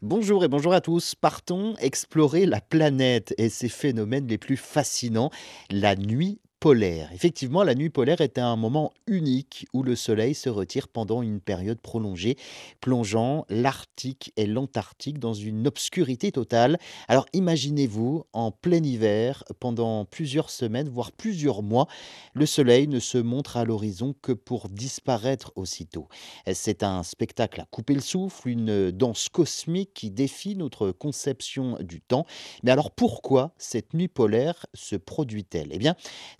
Bonjour et bonjour à tous. Partons explorer la planète et ses phénomènes les plus fascinants, la nuit Effectivement, la nuit polaire est un moment unique où le soleil se retire pendant une période prolongée, plongeant l'Arctique et l'Antarctique dans une obscurité totale. Alors imaginez-vous, en plein hiver, pendant plusieurs semaines, voire plusieurs mois, le soleil ne se montre à l'horizon que pour disparaître aussitôt. C'est un spectacle à couper le souffle, une danse cosmique qui défie notre conception du temps. Mais alors pourquoi cette nuit polaire se produit-elle? Eh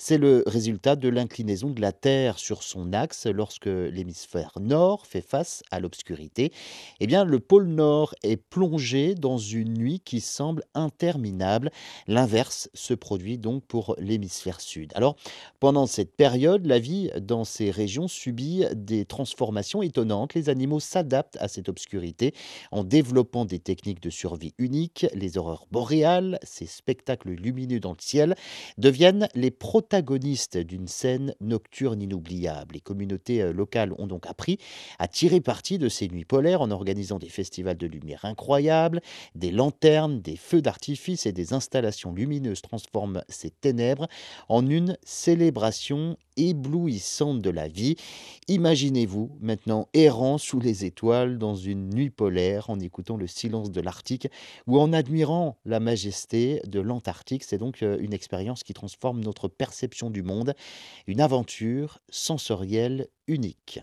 c'est le résultat de l'inclinaison de la Terre sur son axe lorsque l'hémisphère nord fait face à l'obscurité. Eh bien, le pôle nord est plongé dans une nuit qui semble interminable. L'inverse se produit donc pour l'hémisphère sud. Alors, pendant cette période, la vie dans ces régions subit des transformations étonnantes. Les animaux s'adaptent à cette obscurité en développant des techniques de survie uniques. Les aurores boréales, ces spectacles lumineux dans le ciel, deviennent les protagonistes d'une scène nocturne inoubliable. Les communautés euh, locales ont donc appris à tirer parti de ces nuits polaires en organisant des festivals de lumière incroyables, des lanternes, des feux d'artifice et des installations lumineuses transforment ces ténèbres en une célébration éblouissante de la vie. Imaginez-vous maintenant errant sous les étoiles dans une nuit polaire en écoutant le silence de l'Arctique ou en admirant la majesté de l'Antarctique. C'est donc euh, une expérience qui transforme notre perception du monde, une aventure sensorielle unique.